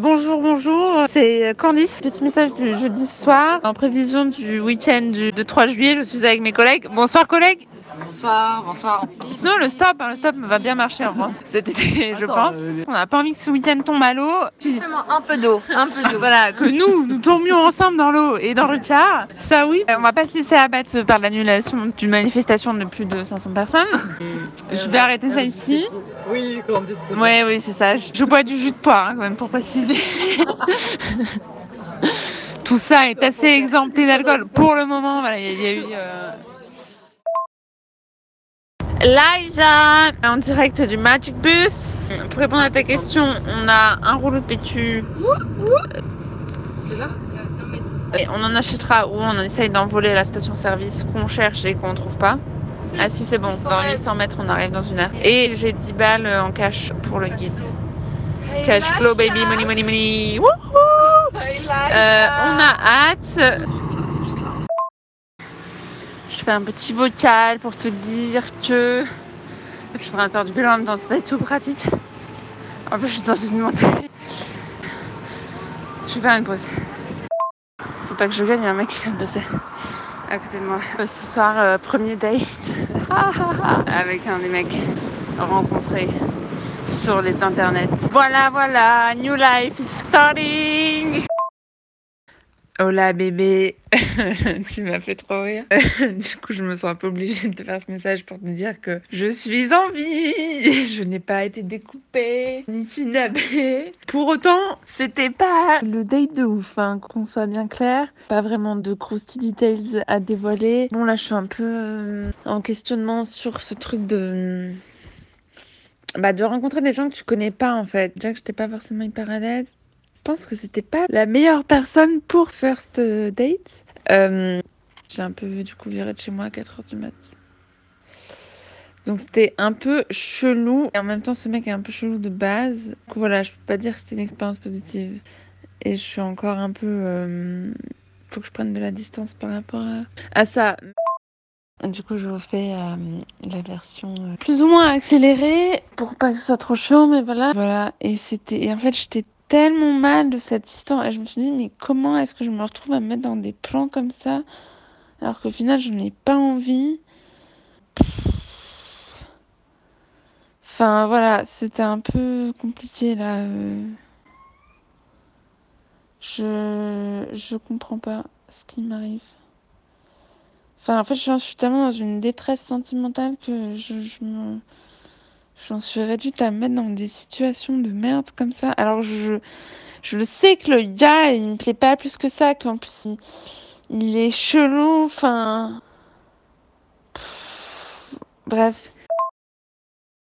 Bonjour, bonjour, c'est Candice. Petit message du jeudi soir. En prévision du week-end du 3 juillet, je suis avec mes collègues. Bonsoir collègues. Bonsoir, bonsoir. Non, le stop, hein, le stop va bien marcher en France cet été, je pense. On n'a pas envie que ce week-end tombe à l'eau. Justement, un peu d'eau, un peu d'eau. Voilà, que nous, nous tombions ensemble dans l'eau et dans le car. Ça oui, on va pas se laisser abattre par l'annulation d'une manifestation de plus de 500 personnes. Je vais arrêter ça ici. Oui. Ouais, oui, c'est ça. Je bois du jus de poire, hein, quand même, pour préciser. Tout ça est assez exempté d'alcool pour le moment. Voilà, il y, a eu. Euh... Laïja, en direct du Magic Bus. Pour répondre à ta question, on a un rouleau de PQ. C'est là Et on en achètera ou on essaye d'envoler à la station-service qu'on cherche et qu'on trouve pas. Ah si c'est bon, dans 800 mètres on arrive dans une heure. Et j'ai 10 balles en cash pour le guide. Cash flow baby, money money money. Wouhou euh, on a hâte. Je fais un petit vocal pour te dire que je suis en train de faire du vélo en même temps, c'est pas du tout pratique. En plus, je suis dans une montagne. Je vais faire une pause. Faut pas que je gagne, il y a un mec qui vient de passer à côté de moi. Euh, ce soir, euh, premier date avec un des mecs rencontrés sur les internets. Voilà, voilà, new life is starting. Hola bébé, tu m'as fait trop rire. du coup, je me sens un peu obligée de te faire ce message pour te dire que je suis en vie. Je n'ai pas été découpée ni kidnappée. Pour autant, c'était pas le date de ouf, hein, qu'on soit bien clair. Pas vraiment de crusty details à dévoiler. Bon, là, je suis un peu euh, en questionnement sur ce truc de. Bah, de rencontrer des gens que tu connais pas en fait. Déjà que j'étais pas forcément hyper à l'aise pense que c'était pas la meilleure personne pour first date. Euh, j'ai un peu vu du coup virer de chez moi à 4h du mat. Donc c'était un peu chelou. Et en même temps, ce mec est un peu chelou de base. Coup, voilà, je peux pas dire que c'était une expérience positive. Et je suis encore un peu. Euh... Faut que je prenne de la distance par rapport à, à ça. Du coup, je vous fais euh, la version euh, plus ou moins accélérée pour pas que ce soit trop chaud, mais voilà. Voilà. Et c'était. Et en fait, j'étais tellement mal de cette histoire. Et je me suis dit, mais comment est-ce que je me retrouve à me mettre dans des plans comme ça alors qu'au final, je n'ai pas envie? Enfin, voilà, c'était un peu compliqué là. Euh. Je je comprends pas ce qui m'arrive. Enfin, en fait, je suis tellement dans une détresse sentimentale que je, je me J'en suis réduite à me mettre dans des situations de merde comme ça. Alors je, je le sais que le gars, il me plaît pas plus que ça, qu'en plus il, il, est chelou, enfin... Bref.